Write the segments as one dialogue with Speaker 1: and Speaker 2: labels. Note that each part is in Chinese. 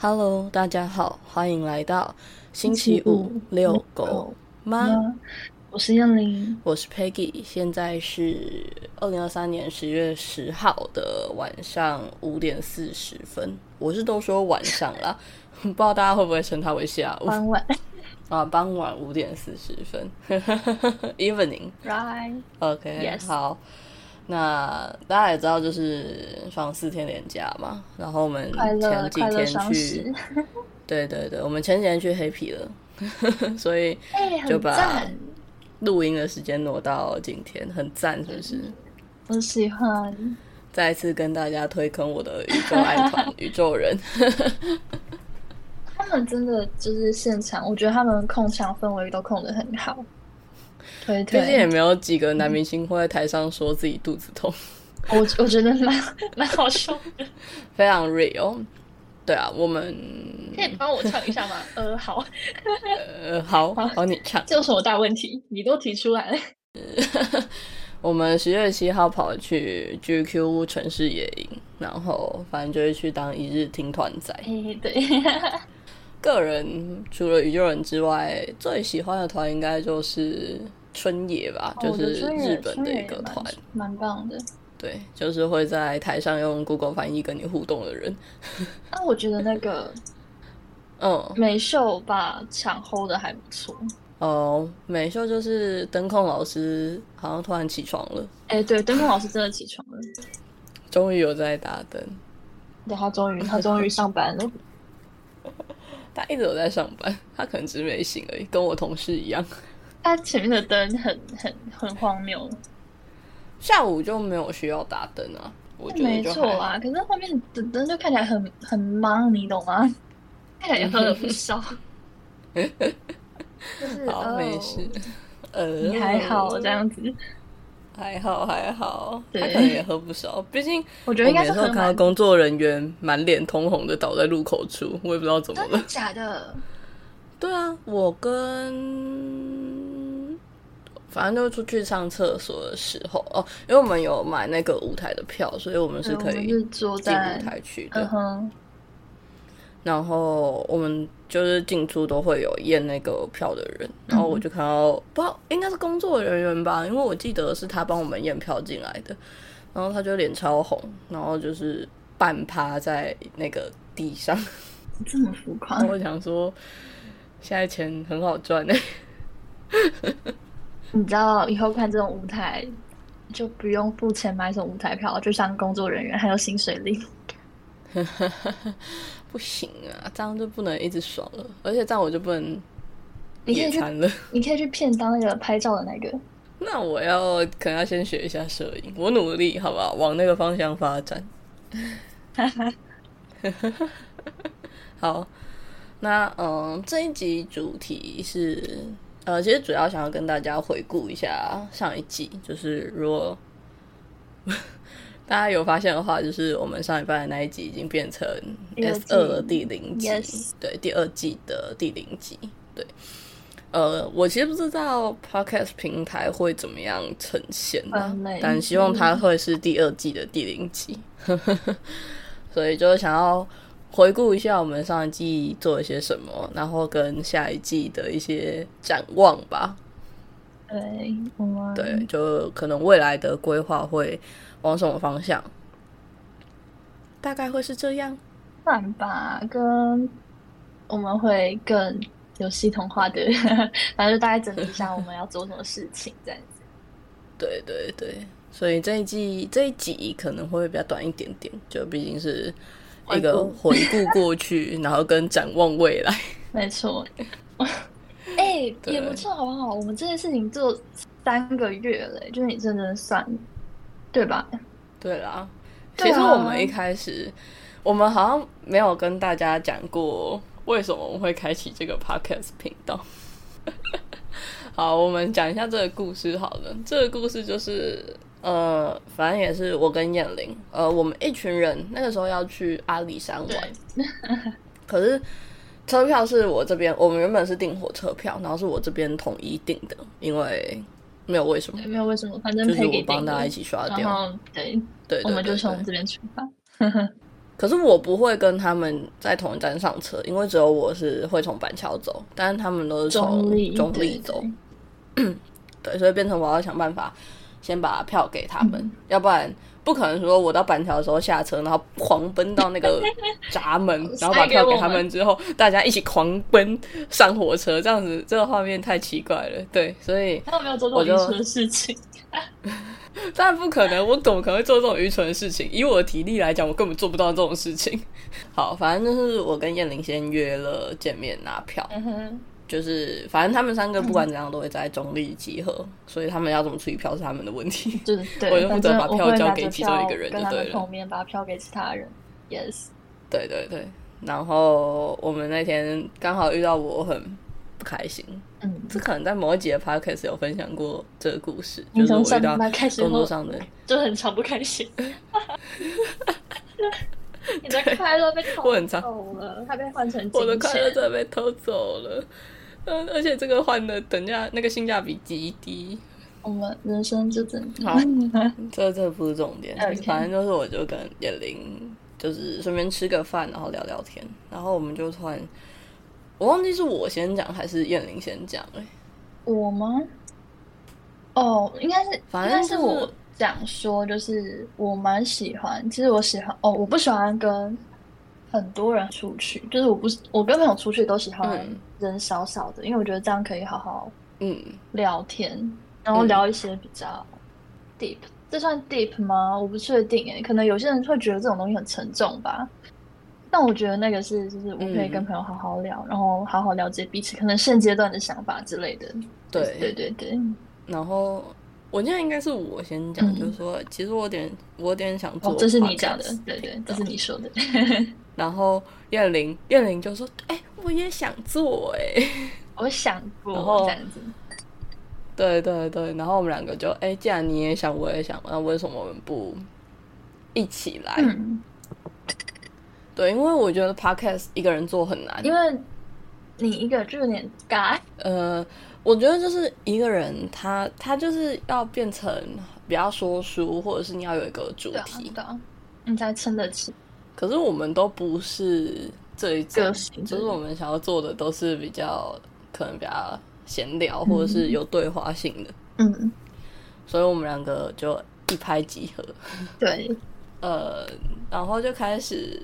Speaker 1: Hello，大家好，欢迎来到星期五遛狗吗？
Speaker 2: 我是燕玲，
Speaker 1: 我是 Peggy，现在是二零二三年十月十号的晚上五点四十分。我是都说晚上啦，不知道大家会不会称它为下午？
Speaker 2: 傍晚
Speaker 1: 啊，傍晚五点四十分，Evening。
Speaker 2: ，right？OK，Yes
Speaker 1: 好。那大家也知道，就是放四天连假嘛，然后我们前几天去，，对对对，我们前几天去黑皮了，所以就把，录音的时间挪到今天，很赞，是不是？
Speaker 2: 我喜欢。
Speaker 1: 再次跟大家推坑我的宇宙爱团 宇宙人，
Speaker 2: 他们真的就是现场，我觉得他们控场氛围都控的很好。推
Speaker 1: 毕竟也，没有几个男明星会在台上说自己肚子痛，
Speaker 2: 我我觉得蛮蛮好笑的。
Speaker 1: 非常 real。对啊，我们
Speaker 2: 可以帮我唱一下吗？呃，好，
Speaker 1: 呃，好好你唱。
Speaker 2: 这有什么大问题？你都提出来了。
Speaker 1: 我们十月七号跑去 GQ 城市野营，然后反正就是去当一日听团仔。
Speaker 2: 哎，对，
Speaker 1: 个人除了宇宙人之外，最喜欢的团应该就是春野吧，就是日本的一个团。
Speaker 2: 蛮棒的。
Speaker 1: 对，就是会在台上用 Google 翻译跟你互动的人。
Speaker 2: 那 我觉得那个
Speaker 1: 嗯，
Speaker 2: 美秀把抢 hold 的还不错。
Speaker 1: 哦，美秀就是灯控老师，好像突然起床了，
Speaker 2: 哎，对，灯控老师真的起床了。
Speaker 1: 终于有在打灯。
Speaker 2: 对，他终于他终于上班了。
Speaker 1: 他一直有在上班，他可能只是没醒而已，跟我同事一样。
Speaker 2: 他前面的灯很很很荒谬，
Speaker 1: 下午就没有需要打灯啊，我觉得
Speaker 2: 没。错啊。可是后面的灯就看起来很很忙，你懂吗？看起来也喝了不少。就是
Speaker 1: 好，
Speaker 2: 哦
Speaker 1: 没事。呃，
Speaker 2: 你还好这样子，
Speaker 1: 还好还好，他
Speaker 2: 对
Speaker 1: 可能也喝不少，毕竟
Speaker 2: 我觉得应该是
Speaker 1: 看到工作人员满脸通红的倒在路口处，我也不知道怎么
Speaker 2: 真的
Speaker 1: 了。
Speaker 2: 假的？
Speaker 1: 对啊，我跟反正就是出去上厕所的时候哦，因为我们有买那个舞台的票，所以我们是可以进舞台去的。
Speaker 2: 嗯，
Speaker 1: 然后我们就是进出都会有验那个票的人，然后我就看到、不知道应该是工作人员吧，因为我记得是他帮我们验票进来的，然后他就脸超红，然后就是半趴在那个地上，
Speaker 2: 这么浮夸。
Speaker 1: 我想说现在钱很好赚欸。呢、
Speaker 2: 你知道以后看这种舞台，就不用付钱买什么舞台票，就像工作人员还有薪水领。
Speaker 1: 不行啊，这样就不能一直爽了，而且这样我就不能
Speaker 2: 你可以去，
Speaker 1: 野餐了。
Speaker 2: 你可以去骗当那个拍照的那个。
Speaker 1: 那我要可能要先学一下摄影，我努力好不好？往那个方向发展。好，那嗯，这一集主题是呃，其实主要想要跟大家回顾一下上一季，就是如果 大家有发现的话，就是我们上一半的那一集已经变成 S
Speaker 2: 季
Speaker 1: 二的第零集
Speaker 2: Yes
Speaker 1: 对，第二季的第零集，对。呃，我其实不知道 podcast 平台会怎么样呈现但希望它会是第二季的第零集，所以就是想要回顾一下我们上一季做了些什么，然后跟下一季的一些展望吧。
Speaker 2: 对，我们
Speaker 1: 对，就可能未来的规划会往什么方向，大概会是这样。
Speaker 2: 算吧，跟我们会更有系统化的，反正就大概整理一下我们要做什么事情，这样子。
Speaker 1: 对对对，所以这一季这一集可能会比较短一点点，就毕竟是一个回顾过去，然后跟展望未来。
Speaker 2: 没错。哎、
Speaker 1: 对
Speaker 2: 也不错，好不好？我们这件事情做三个月了，就是你认真算，对吧？
Speaker 1: 对啦，其实我们一开始，我们好像没有跟大家讲过为什么我们会开启这个 podcast 频道。好，我们讲一下这个故事好了。这个故事就是，呃，反正也是我跟燕玲，呃，我们一群人那个时候要去阿里山玩，可是车票是我这边，我们原本是订火车票，然后是我这边统一订的，因为没有为什么，，
Speaker 2: 没有为什么，反正
Speaker 1: 就是我帮大家一起刷掉。
Speaker 2: 然后对，
Speaker 1: 对对
Speaker 2: 我们就从这边出发。
Speaker 1: 可是我不会跟他们在同一站上车，因为只有我是会从板桥走，但是他们都是从
Speaker 2: 中立
Speaker 1: 走，对，所以变成我要想办法先把票给他们，要不然不可能说我到板桥的时候下车，然后狂奔到那个 闸门，然后把票给他们之后，大家一起狂奔上火车，这样子这个画面太奇怪了。对，所以
Speaker 2: 他有没有做这种愚蠢的事情？
Speaker 1: 当然不可能，我怎么可能会做这种愚蠢的事情？以我的体力来讲，我根本做不到这种事情。好，反正就是我跟燕玲先约了见面拿票，就是反正他们三个不管怎样都会在中立集合，所以他们要怎么处理票是他们的问题。
Speaker 2: 就 对
Speaker 1: 我就负责把
Speaker 2: 票
Speaker 1: 交给其中一个人，就对了。
Speaker 2: 后面把票给其他人，yes。
Speaker 1: 对对对，然后我们那天刚好遇到我很不开心。嗯，这可能在某一集的 podcast 有分享过这个故事，就是我遇到工作上的
Speaker 2: 就很常不开心。你的快乐被偷走了，他被换成
Speaker 1: 我的快乐真的被偷走了。嗯，而且这个换的等价那个性价比极低。
Speaker 2: 我们人生就真
Speaker 1: 好，这这不是重点，反正就是我就跟叶玲就是顺便吃个饭，然后聊聊天，然后我们就突然。我忘记是我先讲还是燕玲先讲哎，
Speaker 2: 我吗？哦，应该是，反正是我讲说，就是我蛮喜欢，其实我喜欢哦，我不喜欢跟很多人出去，就是我不是我跟朋友出去都喜欢人少少的，因为我觉得这样可以好好嗯聊天，然后聊一些比较 deep，这算 deep 吗？我不确定哎，可能有些人会觉得这种东西很沉重吧。但我觉得那个是，就是我可以跟朋友好好聊，然后好好了解彼此可能现阶段的想法之类的。
Speaker 1: 对
Speaker 2: 对对对。
Speaker 1: 然后我现在应该是我先讲，就是说，其实我有点，我有点想做。
Speaker 2: 这是你讲的，对对，这是你说的。
Speaker 1: 然后燕玲，燕玲就说：“哎，我也想做，哎，
Speaker 2: 我想过这样子。”
Speaker 1: 对对对，然后我们两个就，哎，既然你也想，我也想，那为什么我们不一起来？对，因为我觉得 podcast 一个人做很难，
Speaker 2: 因为你一个就有点尬。
Speaker 1: 呃，我觉得就是一个人，他他就是要变成比较说书，或者是你要有一个主题
Speaker 2: 的，你才撑得起。
Speaker 1: 可是我们都不是这一种，就是我们想要做的都是比较可能比较闲聊，或者是有对话性的。嗯，所以我们两个就一拍即合。
Speaker 2: 对，
Speaker 1: 呃，然后就开始。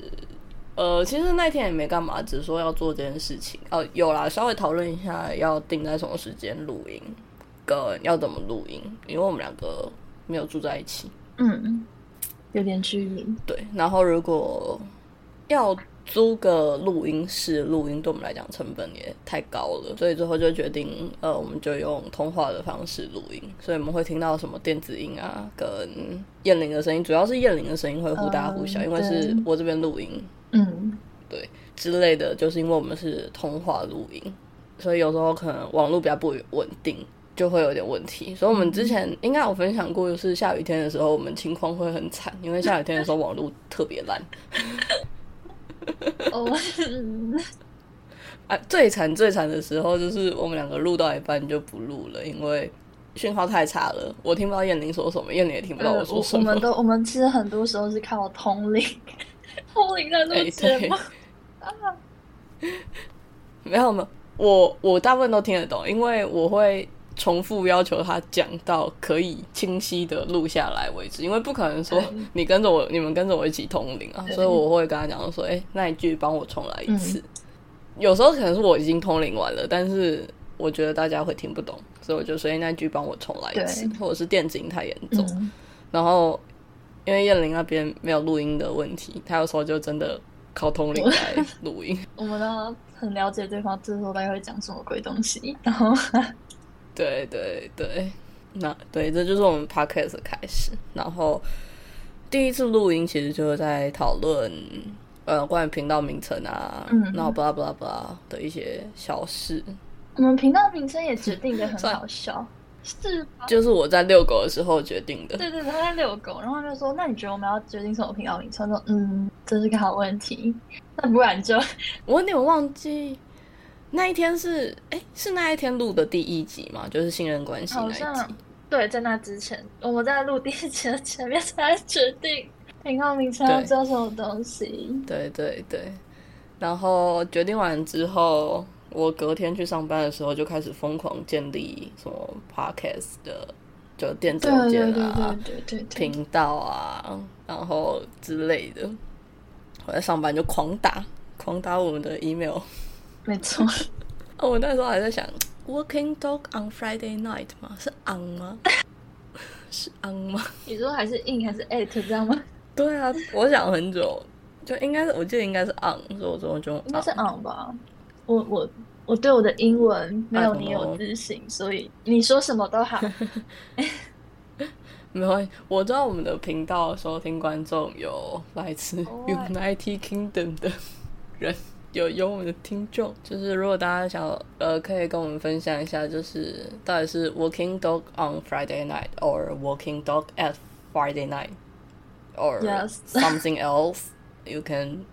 Speaker 1: 呃，其实那天也没干嘛，只是说要做这件事情。哦，有啦，稍微讨论一下要定在什么时间录音，跟要怎么录音，因为我们两个没有住在一起，
Speaker 2: 嗯，有点距离。
Speaker 1: 对，然后如果要租个录音室录音，对我们来讲成本也太高了，所以最后就决定，呃，我们就用通话的方式录音。所以我们会听到什么电子音啊，跟燕玲的声音，主要是燕玲的声音会忽大忽小，因为是我这边录音。嗯，对，之类的，就是因为我们是通话录音，所以有时候可能网络比较不稳定，就会有点问题。所以我们之前应该有分享过，就是下雨天的时候，我们情况会很惨，因为下雨天的时候网络特别烂。哦，啊，最惨最惨的时候就是我们两个录到一半就不录了，因为讯号太差了，我听不到燕玲说什么，燕玲也听不到我说什
Speaker 2: 么。我们都，我们其实很多时候是靠通灵。通灵在录节目啊？
Speaker 1: 没有没有，我我大部分都听得懂，因为我会重复要求他讲到可以清晰的录下来为止，因为不可能说你跟着我，你们跟着我一起通灵啊，所以我会跟他讲说，哎，那一句帮我重来一次。有时候可能是我已经通灵完了，但是我觉得大家会听不懂，所以我就说，哎，那句帮我重来一次，或者是电子音太严重，然后。因为燕玲那边没有录音的问题，他有时候就真的靠通灵来 录音。
Speaker 2: 我们都很了解对方，这时候大概会讲什么鬼东西。然后，
Speaker 1: 对对对，那对，这就是我们 podcast 的开始。然后第一次录音其实就是在讨论呃关于频道名称啊，然后巴拉巴拉巴拉的一些小事。
Speaker 2: 我们频道名称也决定的很好笑。是，
Speaker 1: 就是我在遛狗的时候决定的。
Speaker 2: 对对，他在遛狗，然后就说：“那你觉得我们要决定什么频道名称？”说：“嗯，这是个好问题。那不然就……
Speaker 1: 我有点忘记那一天是……哎，是那一天录的第一集吗？就是信任关系那一集。
Speaker 2: 对，在那之前，我们在录第一集的前面才决定。频道名称要叫什么东西？
Speaker 1: 对对对。然后决定完之后，我隔天去上班的时候就开始疯狂建立什么 podcast 的，就电子件啊、频道啊，然后之类的。我在上班就狂打，狂打我们的 email。
Speaker 2: 没错。
Speaker 1: 我那时候还在想，Working Dog on Friday Night 吗？是 on 吗？是 on 吗？
Speaker 2: 你说还是 in 还是 at 这样吗？
Speaker 1: 对啊，我想很久。就应该是，我记得应该是 on，所以我最后就
Speaker 2: 应该是 on 吧。我我我对我的英文没有你有自信，所以你说什么都好。
Speaker 1: 没关系，我知道我们的频道收听观众有来自 United Kingdom 的人，有有我们的听众。就是如果大家想呃，可以跟我们分享一下，就是到底是 Working Dog on Friday night or Working Dog at Friday night or something else。you can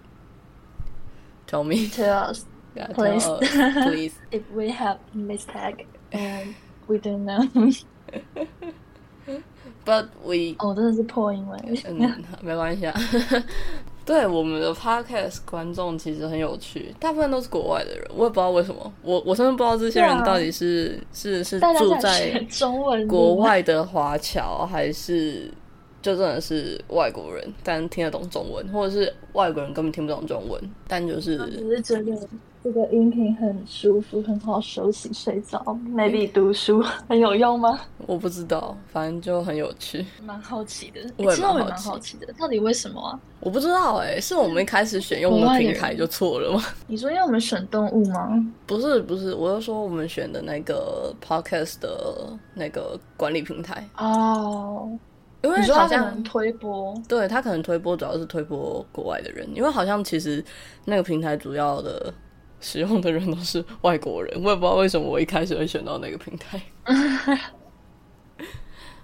Speaker 1: tell me.
Speaker 2: Tell us,
Speaker 1: yeah,
Speaker 2: please.
Speaker 1: Tell us, please.
Speaker 2: if we have mistake and we don't know.
Speaker 1: But we
Speaker 2: 哦，真的是破英文。
Speaker 1: 嗯，没关系啊。 对我们的 podcast 观众其实很有趣，大部分都是国外的人，我也不知道为什么。我我甚至不知道这些人到底是、啊、是是住在
Speaker 2: 中文
Speaker 1: 国外的华侨还是。就真的是外国人，但听得懂中文，或者是外国人根本听不懂中文，但就是
Speaker 2: 只是觉得这个音频很舒服，很好休息睡着。Maybe 读书 很有用吗？
Speaker 1: 我不知道，反正就很有趣。
Speaker 2: 蛮好奇的，
Speaker 1: 我也
Speaker 2: 蛮好奇的，到底为什么啊？
Speaker 1: 我不知道哎，是我们一开始选用的平台就错了吗？
Speaker 2: 你说因为我们选动物吗？
Speaker 1: 不是不是，我是说我们选的那个 Podcast 的那个管理平台
Speaker 2: 哦。
Speaker 1: 因为好
Speaker 2: 像推播，
Speaker 1: 对他可能推播主要是推播国外的人，因为好像其实那个平台主要的使用的人都是外国人，我也不知道为什么我一开始会选到那个平台。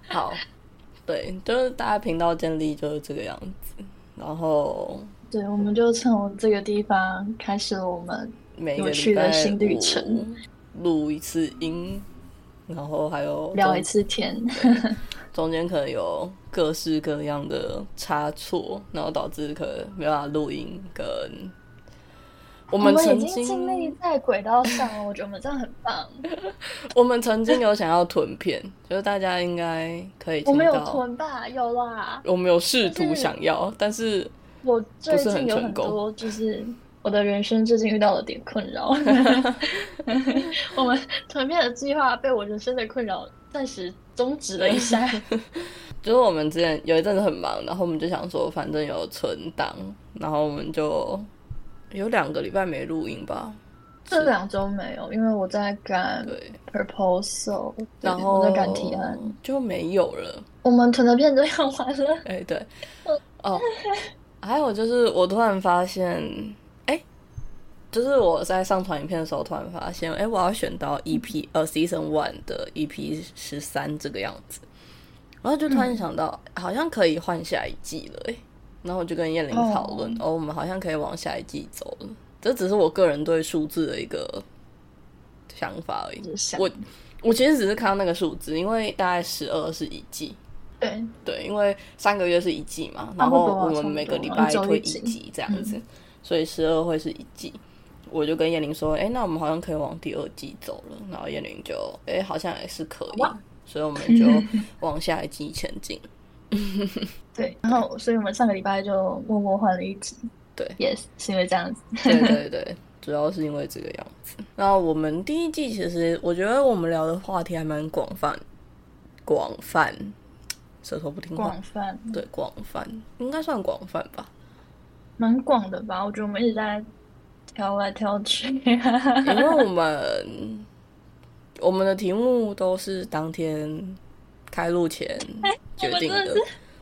Speaker 1: 好，对，就是大家频道建立就是这个样子，然后
Speaker 2: 对，我们就从这个地方开始了我们有趣的新旅程，
Speaker 1: 录一次音，然后还有
Speaker 2: 聊一次天。
Speaker 1: 中间可能有各式各样的差错，然后导致可能没办法录音。跟
Speaker 2: 我
Speaker 1: 们曾
Speaker 2: 经尽力在轨道上了，我觉得我们这样很棒。
Speaker 1: 我们曾经有想要囤片，就是大家应该可以。
Speaker 2: 我们有囤吧？有啦。
Speaker 1: 我们有试图想要，但是
Speaker 2: 我最近有很多，就是我的人生最近遇到了点困扰。我们囤片的计划被我人生的困扰暂时。终止了一下，
Speaker 1: 就是我们之前有一阵子很忙，然后我们就想说，反正有存档，然后我们就有两个礼拜没录音吧。
Speaker 2: 这两周没有，因为我在赶 proposal，
Speaker 1: 然后
Speaker 2: 在赶提案，
Speaker 1: 就没有了。
Speaker 2: 我们囤的片都用完了。
Speaker 1: 哎，对，哦，还有就是我突然发现。哎就是我在上传影片的时候，突然发现，哎，我要选到 EP 呃 Season One 的 EP 十三这个样子，然后就突然想到，好像可以换下一季了，哎，然后我就跟燕玲讨论，哦，我们好像可以往下一季走了。这只是我个人对数字的一个想法而已。我我其实只是看到那个数字，因为大概十二是一季，
Speaker 2: 对
Speaker 1: 对，因为三个月是一季嘛，然后我们每个礼拜推一集这样子，所以十二会是一季。我就跟燕玲说：“哎，那我们好像可以往第二季走了。”然后燕玲就：“哎，好像也是可以。”所以我们就 往下一季前进。
Speaker 2: 对，然后所以我们上个礼拜就默默换了一集。
Speaker 1: 对
Speaker 2: ，yes，是因为这样子。
Speaker 1: 对对对，主要是因为这个样子。然后我们第一季其实我觉得我们聊的话题还蛮广泛，广泛，舌头不听话。
Speaker 2: 广泛，
Speaker 1: 对，广泛应该算广泛吧，
Speaker 2: 蛮广的吧？我觉得我们一直在。挑来挑去，
Speaker 1: 因为我们我们的题目都是当天开录前决定的。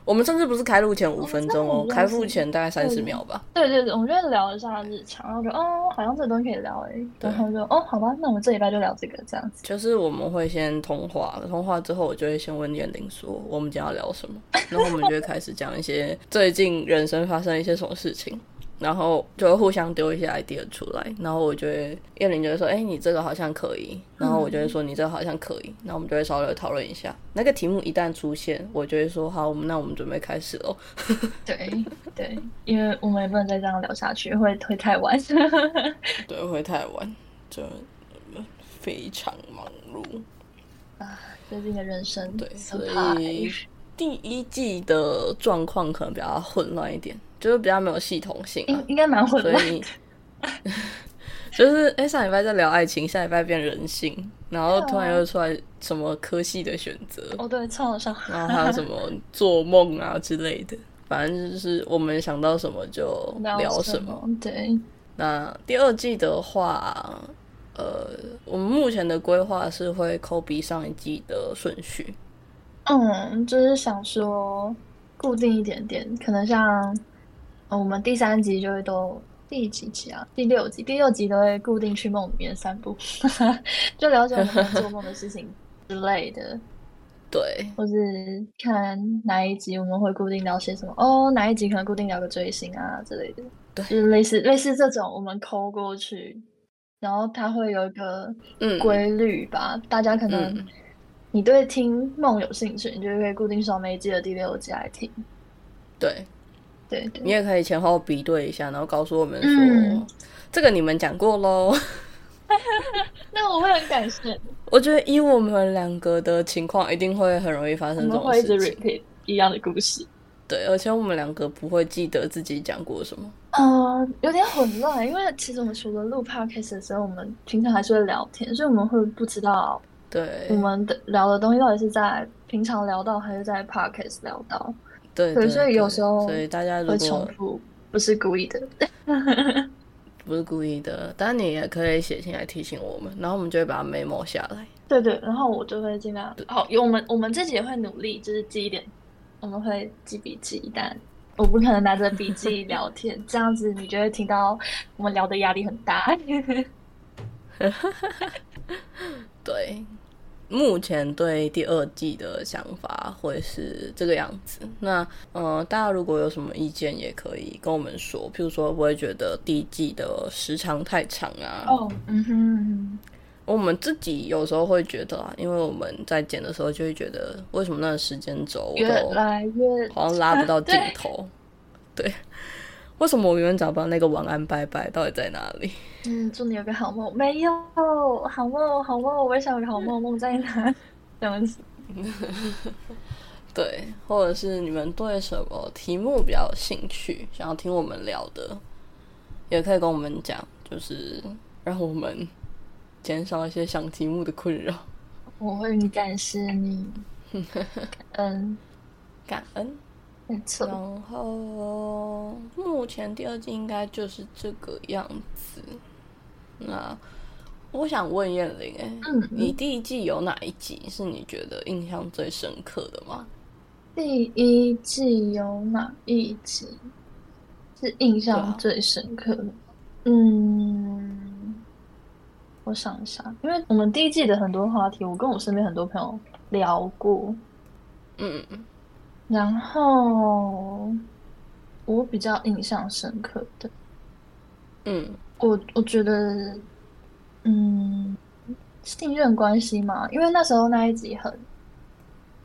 Speaker 1: 我们甚至不是开录前五分钟哦，开录前大概三十秒吧。
Speaker 2: 对对对，我们就聊一下日常，然后就哦，好像这个东西可以聊哎，然后就哦，好吧，那我们这礼拜就聊这个这样子。
Speaker 1: 就是我们会先通话，通话之后我就会先问燕玲说我们今天要聊什么，然后我们就会开始讲一些最近人生发生一些什么事情。然后就会互相丢一些 idea 出来，然后我觉得叶玲就会说：“哎，你这个好像可以。”然后我就会说：“你这个好像可以。”那我们就会稍微讨论一下。那个题目一旦出现，我就会说：“好，我们那我们准备开始喽。”
Speaker 2: 对对，因为我们也不能再这样聊下去，会会太晚。
Speaker 1: 对，会太晚，就非常忙碌
Speaker 2: 啊。最近的人生
Speaker 1: 对，所以第一季的状况可能比较混乱一点。就是比较没有系统性，
Speaker 2: 应应该蛮混乱。
Speaker 1: 就是哎，上礼拜在聊爱情，下礼拜变人性，然后突然又出来什么科系的选择。
Speaker 2: 哦，对，创伤。
Speaker 1: 然后还有什么做梦啊之类的，反正就是我们想到什么就聊什么。
Speaker 2: 对。
Speaker 1: 那第二季的话，呃，我们目前的规划是会抠比上一季的顺序。
Speaker 2: 嗯，就是想说固定一点点，可能像。我们第三集就会都第几集啊？第六集，第六集都会固定去梦里面散步，就了解我们做梦的事情之类的。
Speaker 1: 对，
Speaker 2: 或是看哪一集我们会固定聊些什么？哦，哪一集可能固定聊个追星啊之类的。
Speaker 1: 对，
Speaker 2: 就是类似类似这种，我们抠过去，然后它会有一个规律吧？大家可能你对听梦有兴趣，你就会固定上每一季的第六集来听。
Speaker 1: 对。
Speaker 2: 对，
Speaker 1: 你也可以前后比对一下，然后告诉我们说，这个你们讲过喽。
Speaker 2: 那我会很感谢。
Speaker 1: 我觉得以我们两个的情况，一定会很容易发生这种事
Speaker 2: 情，一样的故事。
Speaker 1: 对，而且我们两个不会记得自己讲过什么。
Speaker 2: 呃，有点混乱，因为其实我们除了录 podcast 的时候，我们平常还是会聊天，所以我们会不知道，
Speaker 1: 对，
Speaker 2: 我们的聊的东西到底是在平常聊到，还是在 podcast 聊到。
Speaker 1: 对，
Speaker 2: 所以有时候
Speaker 1: 所以大家如果
Speaker 2: 重复，不是故意的，
Speaker 1: 不是故意的，但你也可以写信来提醒我们，然后我们就会把它 memo 下来。
Speaker 2: 对对，然后我就会尽量好，我们我们自己也会努力，就是记一点，我们会记笔记，但我不可能拿着笔记聊天，这样子你就会听到我们聊的压力很大。
Speaker 1: 对。目前对第二季的想法会是这个样子。那呃，大家如果有什么意见，也可以跟我们说。譬如说，不会觉得第一季的时长太长啊。
Speaker 2: 哦，嗯哼。
Speaker 1: 我们自己有时候会觉得啊，因为我们在剪的时候就会觉得，为什么那个时间轴
Speaker 2: 越来越
Speaker 1: 好像拉不到 镜头？对。为什么我永远找不到那个晚安拜拜到底在哪里？
Speaker 2: 嗯，祝你有个好梦。没有好梦，好梦，我也想有个好梦，梦在哪？这样子。
Speaker 1: 对，或者是你们对什么题目比较有兴趣，想要听我们聊的，也可以跟我们讲，就是让我们减少一些想题目的困扰。
Speaker 2: 我会感谢你，感恩，
Speaker 1: 感恩。然后目前第二季应该就是这个样子。那我想问燕玲，哎，你第一季有哪一集是你觉得印象最深刻的吗？
Speaker 2: 第一季有哪一集是印象最深刻的？嗯，我想一下，因为我们第一季的很多话题，我跟我身边很多朋友聊过。嗯。然后我比较印象深刻的，
Speaker 1: 嗯，
Speaker 2: 我我觉得，嗯，信任关系嘛，因为那时候那一集很，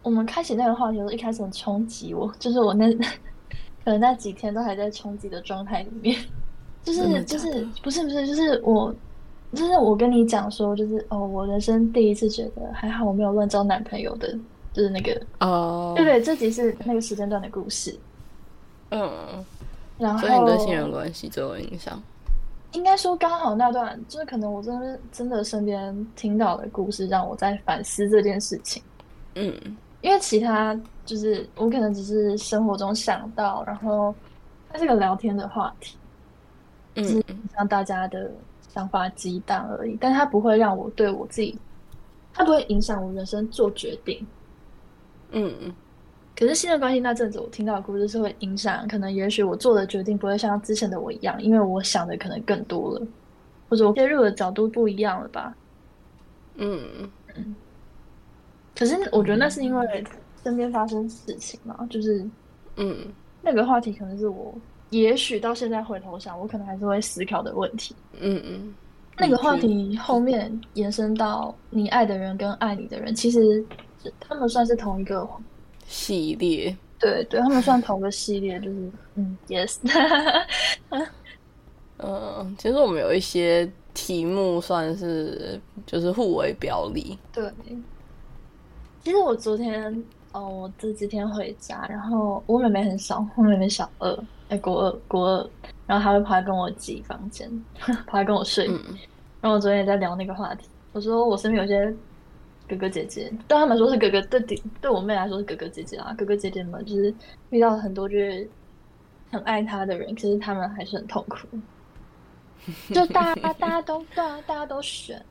Speaker 2: 我们开启那个话题的时候，一开始很冲击我，就是我那 可能那几天都还在冲击的状态里面，就是就是不是不是，就是我就是我跟你讲说，就是哦，我人生第一次觉得还好我没有乱交男朋友的。就是那个
Speaker 1: 哦，
Speaker 2: 对对，这集是那个时间段的故事。
Speaker 1: 嗯，
Speaker 2: 然后
Speaker 1: 所以你对亲人关系最有影响？
Speaker 2: 应该说刚好那段，就是可能我真的真的身边听到的故事，让我在反思这件事情。
Speaker 1: 嗯，
Speaker 2: 因为其他就是我可能只是生活中想到，然后它是个聊天的话题，
Speaker 1: 嗯，
Speaker 2: 让大家的想法激荡而已，但它不会让我对我自己，它不会影响我人生做决定。
Speaker 1: 嗯嗯，
Speaker 2: 可是新的关系那阵子，我听到的故事是会影响，可能也许我做的决定不会像之前的我一样，因为我想的可能更多了，或者我介入的角度不一样了吧。
Speaker 1: 嗯嗯。
Speaker 2: 可是我觉得那是因为身边发生事情嘛，就是
Speaker 1: 嗯，
Speaker 2: 那个话题可能是我也许到现在回头想，我可能还是会思考的问题。
Speaker 1: 嗯嗯。
Speaker 2: 那个话题后面延伸到你爱的人跟爱你的人，其实他们算是同一个
Speaker 1: 系列。
Speaker 2: 对对，他们算同个系列，就是嗯，yes。
Speaker 1: 嗯，其实我们有一些题目算是就是互为表里。
Speaker 2: 对。其实我昨天哦，我这几天回家，然后我妹妹很小，我妹妹小二，哎，国二，国二，然后她会跑来跟我挤房间，跑来跟我睡。然后我昨天也在聊那个话题，我说我身边有些哥哥姐姐，对他们说是哥哥，对弟，对我妹来说是哥哥姐姐啊。哥哥姐姐们就是遇到很多就是很爱他的人，其实他们还是很痛苦。就大家大家都对啊，大家都选，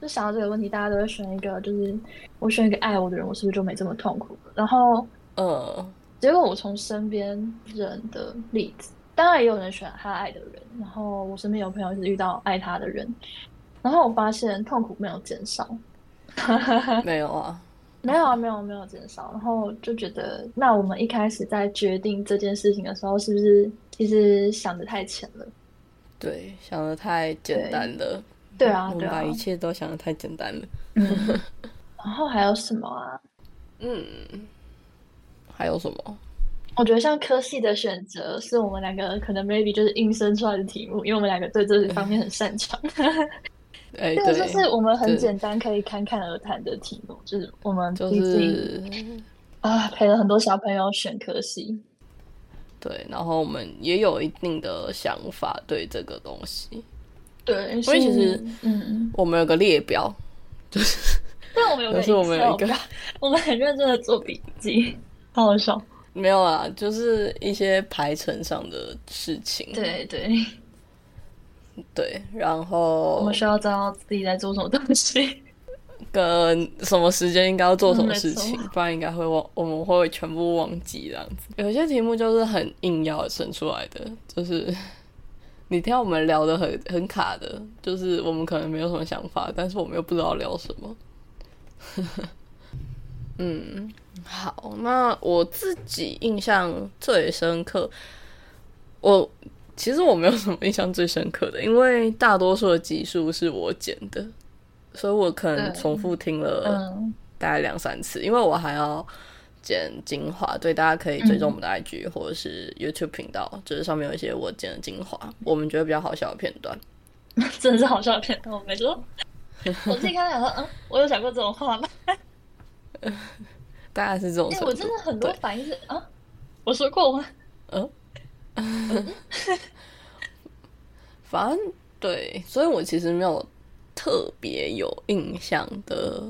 Speaker 2: 就想到这个问题，大家都会选一个，就是我选一个爱我的人，我是不是就没这么痛苦？然后
Speaker 1: 呃，
Speaker 2: 结果我从身边人的例子。当然也有人选他爱的人，然后我身边有朋友是遇到爱他的人，然后我发现痛苦没有减少，
Speaker 1: 没有啊，
Speaker 2: 没有啊，没有没有减少，然后就觉得那我们一开始在决定这件事情的时候，是不是其实想的太浅了？
Speaker 1: 对，想的太简单了。
Speaker 2: 对啊，
Speaker 1: 我们把一切都想的太简单了。
Speaker 2: 嗯，然后还有什么啊？
Speaker 1: 嗯，还有什么？
Speaker 2: 我觉得像科系的选择，是我们两个可能 maybe 就是硬生出来的题目，因为我们两个对这方面很擅长。
Speaker 1: 哎，这个
Speaker 2: 就是我们很简单可以侃侃而谈的题目，就是我们
Speaker 1: 就是
Speaker 2: 啊陪了很多小朋友选科系。
Speaker 1: 对，然后我们也有一定的想法对这个东西。
Speaker 2: 对，
Speaker 1: 所以其实
Speaker 2: 嗯，
Speaker 1: 我们有个列表，就是
Speaker 2: 但，我们有个，
Speaker 1: 是我们有一个，
Speaker 2: 我们很认真的做笔记，好好笑。
Speaker 1: 没有啊，就是一些排程上的事情。
Speaker 2: 对对
Speaker 1: 对，然后
Speaker 2: 我们需要知道自己在做什么东西，
Speaker 1: 跟什么时间应该要做什么事情，不然应该会忘，我们会全部忘记这样子。有些题目就是很硬要生出来的，就是 你听我们聊的很很卡的，就是我们可能没有什么想法，但是我们又不知道聊什么。嗯。好，那我自己印象最深刻，我其实我没有什么印象最深刻的，因为大多数的集数是我剪的，所以我可能重复听了大概两三次，因为我还要剪精华，对，大家可以追踪我们的 IG 或者是 YouTube 频道，就是上面有一些我剪的精华，我们觉得比较好笑的片段，
Speaker 2: 真的是好笑的片段，我没说，我自己看想说，嗯，我有讲过这种话吗？
Speaker 1: 大概是这种。
Speaker 2: 哎，我真的很多反应是啊，我说过吗？嗯，
Speaker 1: 反正对，所以我其实没有特别有印象的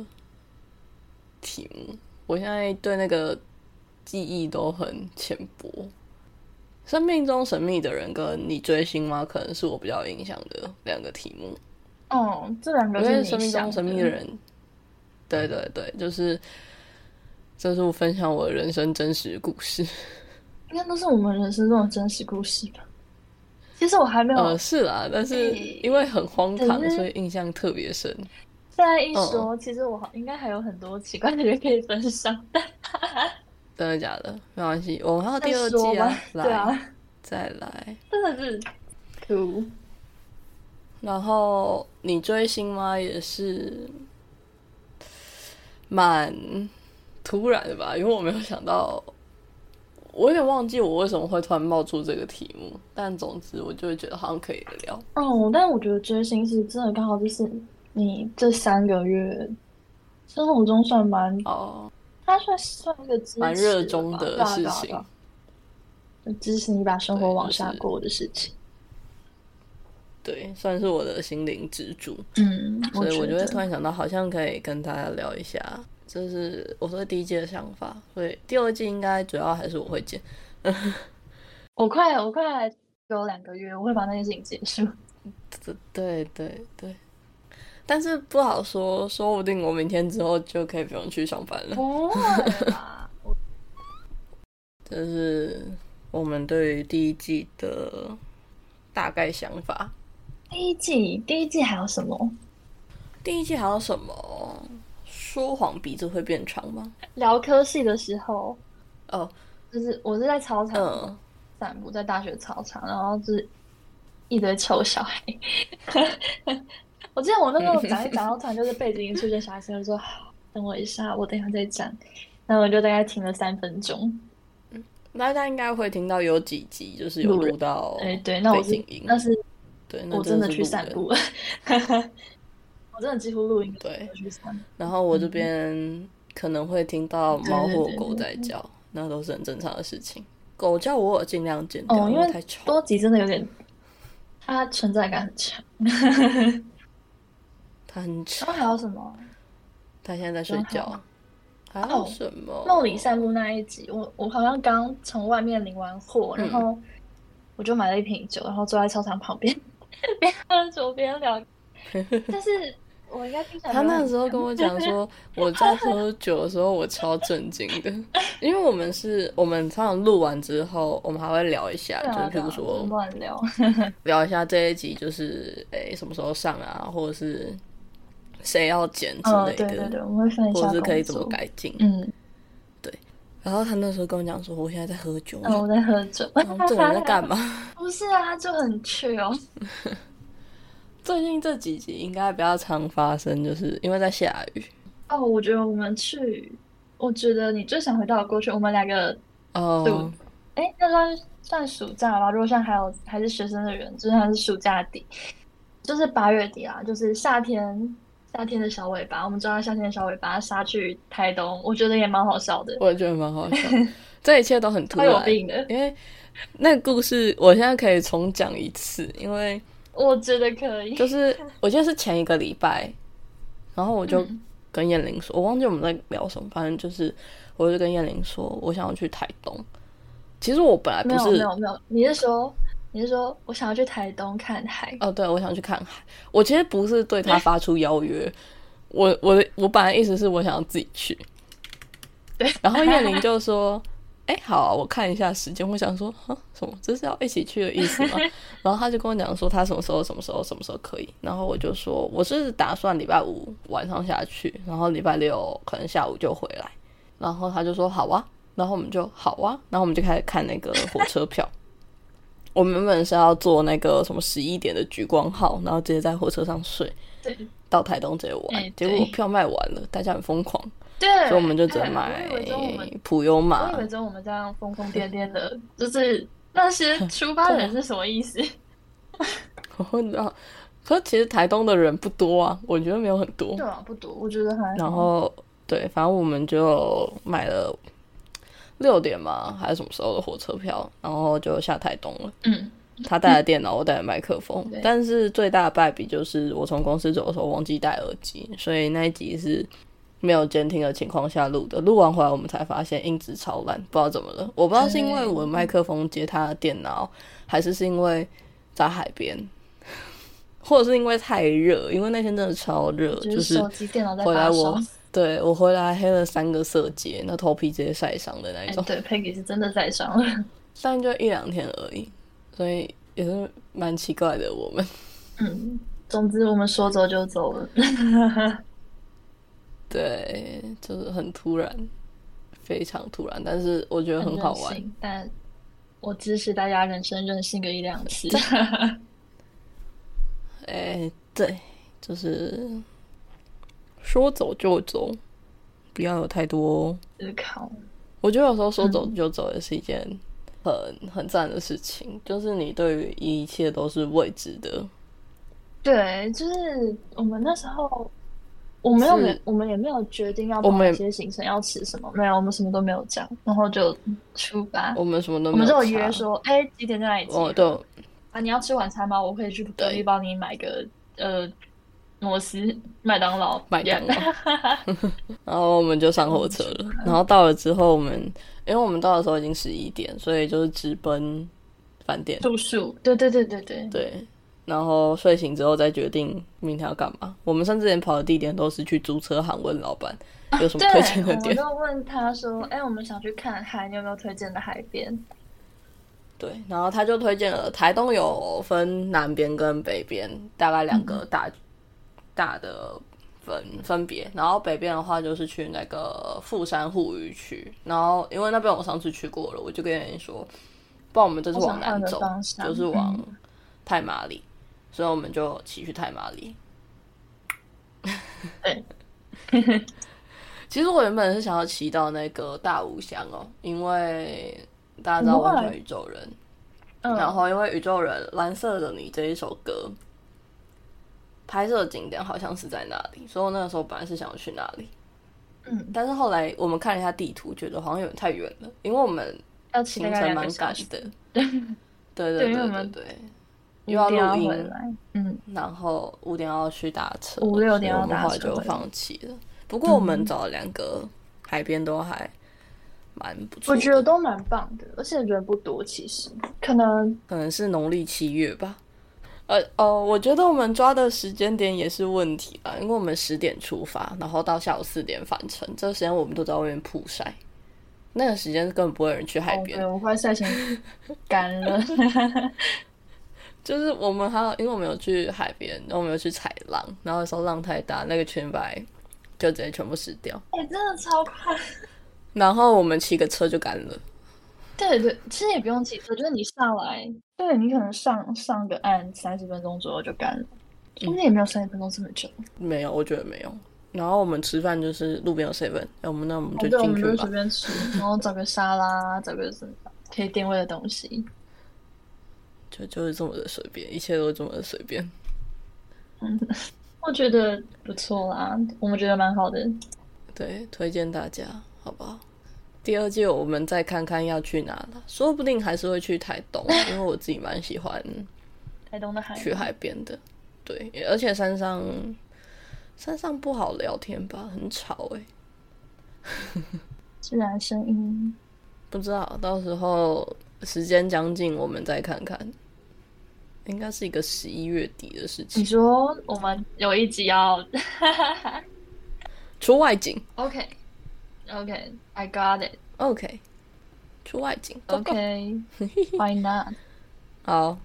Speaker 1: 题目。我现在对那个记忆都很浅薄。生命中神秘的人跟你追星吗？可能是我比较有印象的两个题目。
Speaker 2: 哦，这两个因
Speaker 1: 为生命中神秘的人，对对对，就是。这是我分享我人生真实故事，
Speaker 2: 应该都是我们人生中的真实故事吧。其实我还没有，
Speaker 1: 呃，是啦，但是因为很荒唐，所以印象特别深。
Speaker 2: 现在一说，其实我好应该还有很多奇怪的人可以分享。
Speaker 1: 真的假的？没关系，我们还有第二季啊，来，再来，
Speaker 2: 真的是酷。
Speaker 1: 然后你追星吗？也是蛮。突然的吧，因为我没有想到，我有点忘记我为什么会突然冒出这个题目。但总之，我就会觉得好像可以聊。
Speaker 2: 哦，但我觉得追星是真的刚好就是你这三个月生活中算蛮
Speaker 1: 哦，
Speaker 2: 它算算一个
Speaker 1: 蛮热衷的事情，
Speaker 2: 支持你把生活往下过的事情。
Speaker 1: 对，算是我的心灵支柱。
Speaker 2: 嗯，
Speaker 1: 所以我
Speaker 2: 就
Speaker 1: 会突然想到，好像可以跟大家聊一下。这是我说第一季的想法，所以第二季应该主要还是我会剪。
Speaker 2: 我快，我快给我两个月，我会把那件事情结束。
Speaker 1: 对对对，但是不好说，说不定我明天之后就可以不用去上班了。
Speaker 2: 哦，
Speaker 1: 这是我们对于第一季的大概想法。
Speaker 2: 第一季，第一季还有什么？
Speaker 1: 第一季还有什么？说谎鼻子会变长吗？
Speaker 2: 聊科系的时候，
Speaker 1: 哦，
Speaker 2: 就是我是在操场散步，在大学操场，然后就是一堆臭小孩。我记得我那时候讲一讲到突然就是背景音出现小孩声，就说等我一下，我等一下再讲。然后我就大概停了三分钟。
Speaker 1: 大家应该会听到有几集就是有录到，
Speaker 2: 哎，对，那我是那是
Speaker 1: 对，
Speaker 2: 我真的去散步了。我真的几乎录音
Speaker 1: 对，然后我这边可能会听到猫或狗在叫，那都是很正常的事情。狗叫我尽量剪掉，因为太吵。
Speaker 2: 多吉真的有点，它存在感很强。
Speaker 1: 它很吵。
Speaker 2: 还有什么？
Speaker 1: 它现在在睡觉。还有什么？
Speaker 2: 梦里散步那一集，我我好像刚从外面领完货，然后我就买了一瓶酒，然后坐在操场旁边，边喝酒边聊。但是我应该听
Speaker 1: 他那时候跟我讲说，我在喝酒的时候我超震惊的，因为我们是我们常常录完之后，我们还会聊一下，就是比如说
Speaker 2: 乱聊
Speaker 1: 聊一下这一集就是诶什么时候上啊，或者是。谁要剪之类的，
Speaker 2: 对对对，我们会分
Speaker 1: 或者是可以怎么改进，
Speaker 2: 嗯，
Speaker 1: 对。然后他那时候跟我讲说，我现在在喝酒，
Speaker 2: 我在喝酒，
Speaker 1: 这人在干嘛？
Speaker 2: 不是啊，他就很缺哦。
Speaker 1: 最近这几集应该比较常发生，就是因为在下雨。
Speaker 2: 哦，我觉得我们去，我觉得你最想回到过去，我们两个
Speaker 1: 哦，
Speaker 2: 哎，那算算暑假吧。如果像还有还是学生的人，就算是暑假底，就是八月底啊，就是夏天。夏天的小尾巴，我们抓到夏天的小尾巴杀去台东，我觉得也蛮好笑的。
Speaker 1: 我也觉得蛮好笑，这一切都很突然。
Speaker 2: 有病的，
Speaker 1: 因为那个故事我现在可以重讲一次，因为
Speaker 2: 我觉得可以。
Speaker 1: 就是 我记得是前一个礼拜，然后我就跟燕玲说，我忘记我们在聊什么，反正就是我就跟燕玲说，我想要去台东。其实我本来不是
Speaker 2: 没有没有，你是说？你是说我想要去台东看海？
Speaker 1: 哦，对，我想去看海。我其实不是对他发出邀约，我我我本来意思是我想要自己去。
Speaker 2: 对，
Speaker 1: 然后燕玲就说：“哎，好，我看一下时间。”我想说：“啊，什么？这是要一起去的意思吗？” 然后他就跟我讲说他什么时候、什么时候、什么时候可以。然后我就说我是打算礼拜五晚上下去，然后礼拜六可能下午就回来。然后他就说：“好啊。”然后我们就好啊。然后我们就开始看那个火车票。我们原本是要坐那个什么十一点的橘光号，然后直接在火车上睡，到台东直接玩。结果票卖完了，大家很疯狂，
Speaker 2: 对，
Speaker 1: 所以我们就只能买普悠玛。
Speaker 2: 我以为只有我们这样疯疯癫癫的，就是那些出发的人是什么意思？
Speaker 1: 我不知道。可其实台东的人不多啊，我觉得没有很多。
Speaker 2: 对啊，不多，我觉得还。
Speaker 1: 然后对，反正我们就买了。六点嘛，还是什么时候的火车票？然后就下台东了。
Speaker 2: 嗯，
Speaker 1: 他带了电脑，我带了麦克风。但是最大的败笔就是我从公司走的时候忘记带耳机，所以那一集是没有监听的情况下录的。录完回来，我们才发现音质超烂，不知道怎么了。我不知道是因为我的麦克风接他的电脑，还是是因为在海边，或者是因为太热？因为那天真的超热，就是
Speaker 2: 手机、电脑在
Speaker 1: 回来我。对我回来黑了三个色阶，那头皮直接晒伤的那一种。
Speaker 2: 对，Peggy 是真的晒伤了，
Speaker 1: 但就一两天而已，所以也是蛮奇怪的。我们，
Speaker 2: 嗯，总之我们说走就走了。
Speaker 1: 对，就是很突然，非常突然，但是我觉得很好玩。
Speaker 2: 但我支持大家人生任性个一两次。
Speaker 1: 哎，对，就是。说走就走，不要有太多
Speaker 2: 思考。
Speaker 1: 我觉得有时候说走就走也是一件很很赞的事情，就是你对于一切都是未知的。
Speaker 2: 对，就是我们那时候，我没有，我们也没有决定要哪些行程要吃什么，没有，我们什么都没有讲，然后就出发。
Speaker 1: 我们什么都
Speaker 2: 没有，我们就有约说，哎，几点在哪里集
Speaker 1: 合？
Speaker 2: 啊，你要吃晚餐吗？我可以去隔壁帮你买个呃。摩斯、麦当劳、
Speaker 1: 麦当劳，然后我们就上火车了。然后到了之后，我们因为我们到的时候已经十一点，所以就是直奔饭店
Speaker 2: 住宿。对对对对对
Speaker 1: 对。然后睡醒之后再决定明天要干嘛。我们甚至连跑的地点都是去租车行问老板有什么推荐的点。
Speaker 2: 我就问他说：“哎，我们想去看海，你有没有推荐的海边？”
Speaker 1: 对，然后他就推荐了台东有分南边跟北边，大概两个大。大的分分别，然后北边的话就是去那个富山护渔区，然后因为那边我上次去过了，我就跟人说，不然我们这次往南走，就是往太麻里，所以我们就骑去泰马里。
Speaker 2: 对，
Speaker 1: 其实我原本是想要骑到那个大武乡哦，因为大家知道我喜欢宇宙人，然后因为宇宙人《蓝色的你》这一首歌拍摄景点好像是在那里，所以我那个时候本来是想要去那里。
Speaker 2: 嗯，
Speaker 1: 但是后来我们看了一下地图，觉得好像有点太远了，因为我们
Speaker 2: 要
Speaker 1: 行程蛮赶的。对对对对对，
Speaker 2: 又
Speaker 1: 要录音，
Speaker 2: 嗯，
Speaker 1: 然后五点要去打车，
Speaker 2: 五六点要
Speaker 1: 打车，就放弃了。不过我们找了两个海边都还蛮不错，
Speaker 2: 我觉得都蛮棒的，而且人不多，其实可能
Speaker 1: 可能是农历七月吧。呃哦，我觉得我们抓的时间点也是问题吧，因为我们十点出发，然后到下午四点返程，这个时间我们都在外面曝晒，那个时间根本不会有人去海边，
Speaker 2: 我快晒成干了。
Speaker 1: 就是我们还有，因为我们有去海边，然后我们有去踩浪，然后那时候浪太大，那个裙摆就直接全部湿掉。
Speaker 2: 哎，真的超快。
Speaker 1: 然后我们骑个车就干了。
Speaker 2: 对对，其实也不用骑车，就是你上来。对你可能上上个岸三十分钟左右就干了，中间也没有三十分钟这么久。
Speaker 1: 没有，我觉得没有。然后我们吃饭就是路边有 seven，哎，我们那我们就
Speaker 2: 进
Speaker 1: 去吧。
Speaker 2: 随便吃，然后找个沙拉，找个什么可以定位的东西，
Speaker 1: 就就是这么的随便，一切都这么的随便。
Speaker 2: 嗯，我觉得不错啦，我们觉得蛮好的。
Speaker 1: 对，推荐大家，好不好？第二季我们再看看要去哪了，说不定还是会去台东，因为我自己蛮喜欢
Speaker 2: 台东的海，
Speaker 1: 去海边的。对，而且山上山上不好聊天吧，很吵哎。
Speaker 2: 自然声音，
Speaker 1: 不知道到时候时间将近，我们再看看。应该是一个十一月底的事情。
Speaker 2: 你说我们有一集要
Speaker 1: 出外景
Speaker 2: ？OK。Okay, I got it.
Speaker 1: Okay，出外景。
Speaker 2: Okay, why not?
Speaker 1: 好，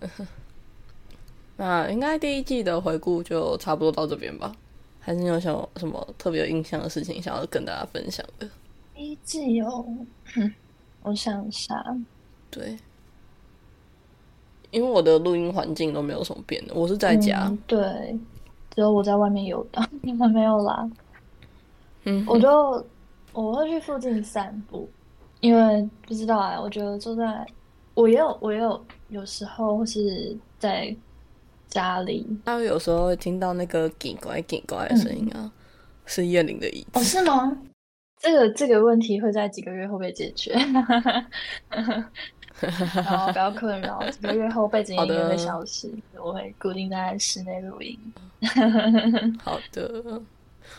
Speaker 1: 那应该第一季的回顾就差不多到这边吧？还是你有想什么特别有印象的事情想要跟大家分享的？
Speaker 2: 第一季有，我想一下。
Speaker 1: 对，因为我的录音环境都没有什么变的，我是在家。
Speaker 2: 对，只有我在外面游荡，你们没有啦。
Speaker 1: 嗯，
Speaker 2: 我就我会去附近散步，因为不知道哎，我觉得坐在我也有我也有有时候是在家里，
Speaker 1: 他有时候会听到那个“叽怪叽怪”的声音啊，是叶灵的椅子
Speaker 2: 哦？是吗？这个这个问题会在几个月后被解决，然后不要困扰，几个月后背景音乐会消失，我会固定在室内录音。
Speaker 1: 好的。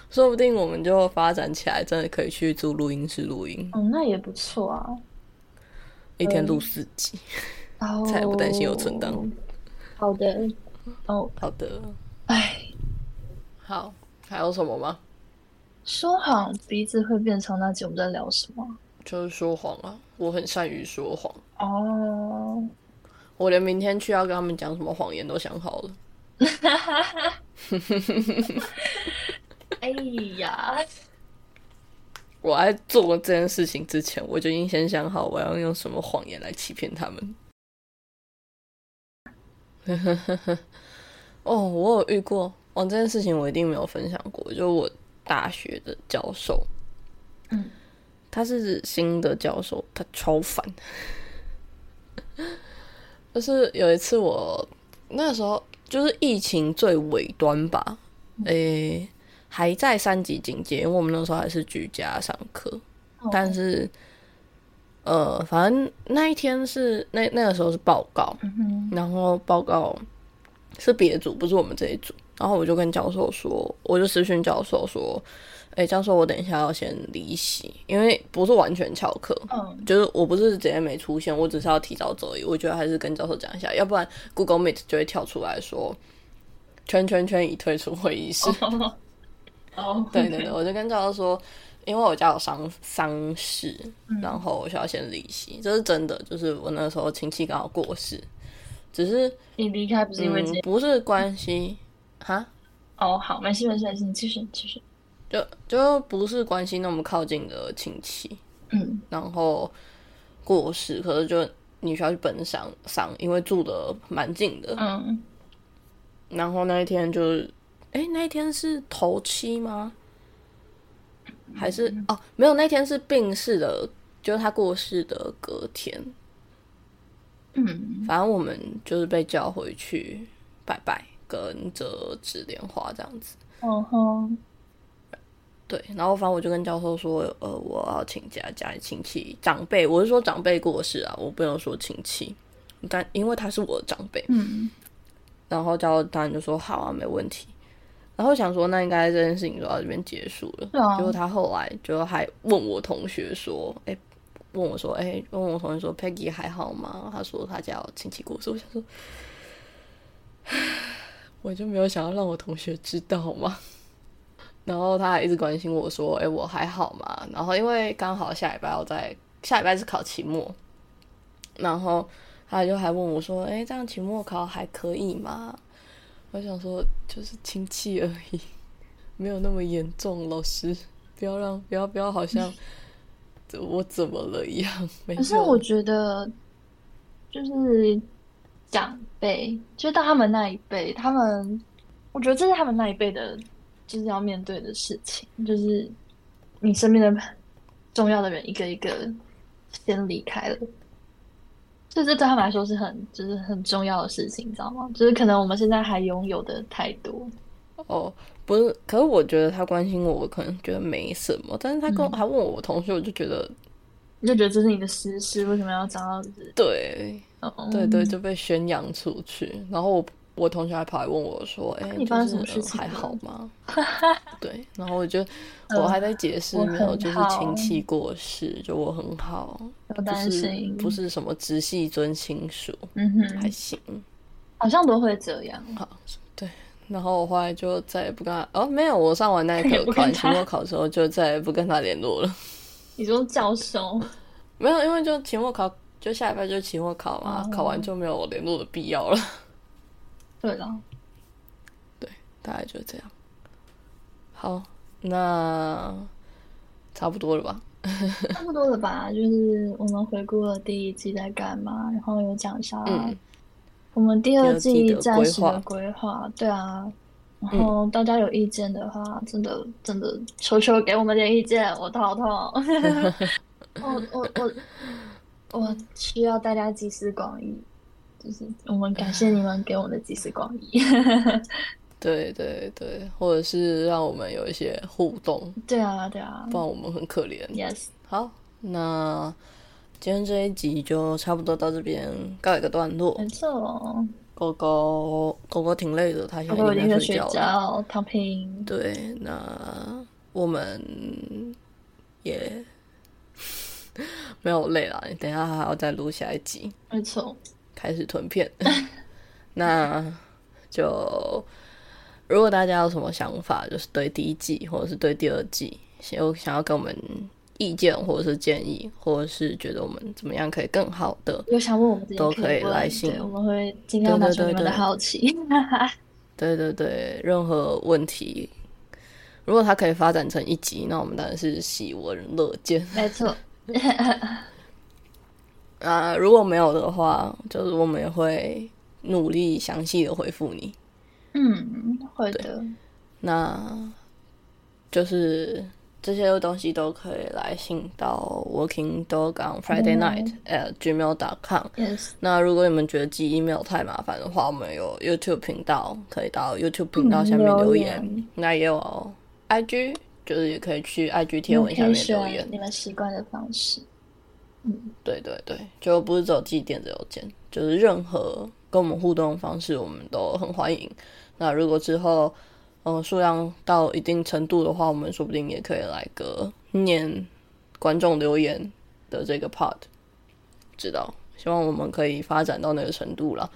Speaker 1: 说不定我们就发展起来，真的可以去租录音室录音。
Speaker 2: 哦，那也不错啊，
Speaker 1: 一天录四集，才不担心有存档。
Speaker 2: 好的，哦，
Speaker 1: 好的。
Speaker 2: 哎，
Speaker 1: 好，还有什么吗？
Speaker 2: 说谎鼻子会变长那集我们在聊什么？
Speaker 1: 就是说谎啊，我很善于说谎。
Speaker 2: 哦，
Speaker 1: 我连明天去要跟他们讲什么谎言都想好了。
Speaker 2: 哎呀！
Speaker 1: 我在做这件事情之前，我就已经先想好我要用什么谎言来欺骗他们。哦，我有遇过哦，这件事情我一定没有分享过。就我大学的教授，
Speaker 2: 嗯，
Speaker 1: 他是新的教授，他超烦。就是有一次我那时候就是疫情最尾端吧，诶。还在三级警戒，因为我们那时候还是居家上课。但是，呃，反正那一天是那那个时候是报告，然后报告是别组，不是我们这一组。然后我就跟教授说，我就私讯教授说：“哎，教授，我等一下要先离席，因为不是完全翘课，
Speaker 2: 嗯，
Speaker 1: 就是我不是直接没出现，我只是要提早走而已。我觉得还是跟教授讲一下，要不然 Google Meet 就会跳出来说圈圈圈已退出会议室。”
Speaker 2: 哦，
Speaker 1: 对对对，我就跟教授说，因为我家有丧丧事，然后我需要先离席，这是真的，就是我那时候亲戚刚好过世，只是
Speaker 2: 你离开不是因为
Speaker 1: 不是关系哈？
Speaker 2: 哦，好，没事没事没事，继续继续，
Speaker 1: 就就不是关系那么靠近的亲戚，
Speaker 2: 嗯，
Speaker 1: 然后过世，可是就你需要去奔丧丧，因为住的蛮近的。
Speaker 2: 嗯，
Speaker 1: 然后那一天就是，哎，那一天是头七吗？还是哦，没有，那天是病逝的，就是他过世的隔天。
Speaker 2: 嗯，
Speaker 1: 反正我们就是被叫回去拜拜，跟折纸莲花这样子。
Speaker 2: 嗯哼。
Speaker 1: 对，然后反正我就跟教授说，呃，我要请假，家里亲戚长辈，我是说长辈过世啊，我不能说亲戚，但因为他是我的长辈，
Speaker 2: 嗯，
Speaker 1: 然后教授当然就说好啊，没问题。然后想说，那应该这件事情就到这边结束了。结果他后来就还问我同学说，哎，问我说，哎，问我同学说，Peggy 还好吗？他说他家有亲戚过世，我想说，我就没有想要让我同学知道嘛？然后他还一直关心我说：“哎，我还好嘛？”然后因为刚好下礼拜我在下礼拜是考期末，然后他就还问我说：“哎，这样期末考还可以吗？”我想说就是亲戚而已，没有那么严重。老师不要让不要不要好像我怎么了一样。可
Speaker 2: 是我觉得就是长辈，就到他们那一辈，他们我觉得这是他们那一辈的。就是要面对的事情，就是你身边的重要的人一个一个先离开了，所以这对他们来说是很就是很重要的事情，你知道吗？就是可能我们现在还拥有的太多。
Speaker 1: 哦，不是，可是我觉得他关心我，我可能觉得没什么，但是他跟还问我同事，我就觉得，
Speaker 2: 你就觉得这是你的私事，为什么要找到？
Speaker 1: 对，对对，就被宣扬出去，然后我。我同学还跑来问我说：“哎，
Speaker 2: 你发生什么事情？
Speaker 1: 还好吗？” 对，然后我就我还在解释，没有，就是亲戚过世，就我很好，不是不是什么直系尊亲属，
Speaker 2: 嗯哼，
Speaker 1: 还行，
Speaker 2: 好像都会这样。
Speaker 1: 好，对，然后我后来就再也不跟他哦，没有，我上完那 一课考完期末考的时候，就再也不跟他联络了。
Speaker 2: 你说教授？
Speaker 1: 没有，因为就期末考，就下礼拜就期末考嘛，考完就没有联络的必要了。
Speaker 2: 对了，
Speaker 1: 对，大概就是这样。好，那差不多了吧？
Speaker 2: 差不多了吧？就是我们回顾了第一季在干嘛，然后有讲一下我们第二季暂时的规划。对啊，然后大家有意见的话，真的真的求求给我们点意见，我头好痛。我我我我需要大家集思广益。就是我们感谢你们给我们的集思广益，
Speaker 1: 对对对，或者是让我们有一些互动，
Speaker 2: 对啊对啊，
Speaker 1: 不然我们很可怜。
Speaker 2: Yes，
Speaker 1: 好，那今天这一集就差不多到这边告一个段落。
Speaker 2: 没错，
Speaker 1: 狗狗狗狗挺累的，它现在
Speaker 2: 应该
Speaker 1: 睡
Speaker 2: 觉了，躺平。
Speaker 1: 对，那我们也没有累了，你等一下还要再录下一集。
Speaker 2: 没错。
Speaker 1: 开始囤片，那就如果大家有什么想法，就是对第一季或者是对第二季有想要给我们意见或者是建议，或者是觉得我们怎么样可以更好的，
Speaker 2: 有想问我们
Speaker 1: 都可以来信，
Speaker 2: 我们会尽量满足你们的好奇。
Speaker 1: 对对对，任何问题，如果它可以发展成一集，那我们当然是喜闻乐见。
Speaker 2: 没错。
Speaker 1: 啊，如果没有的话，就是我们也会努力详细的回复你。
Speaker 2: 嗯，会的。
Speaker 1: 那就是这些东西都可以来信到 Working Dog on Friday Night at gmail.com。那如果你们觉得寄 email 太麻烦的话，我们有 YouTube 频道，可以到 YouTube 频道下面留言。那也有 IG，就是也可以去 IG 贴文下面留言。
Speaker 2: 你们习惯的方式。
Speaker 1: 嗯，对对对，就不是只有寄电子邮件，就是任何跟我们互动的方式，我们都很欢迎。那如果之后，嗯，数量到一定程度的话，我们说不定也可以来个念观众留言的这个 part，知道？希望我们可以发展到那个程度了。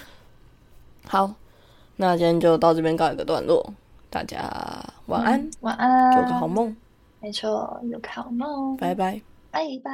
Speaker 1: 好，那今天就到这边告一个段落，大家晚安，
Speaker 2: 晚安，
Speaker 1: 做个好梦。
Speaker 2: 没错，有个好梦，
Speaker 1: 拜拜。
Speaker 2: 拜拜。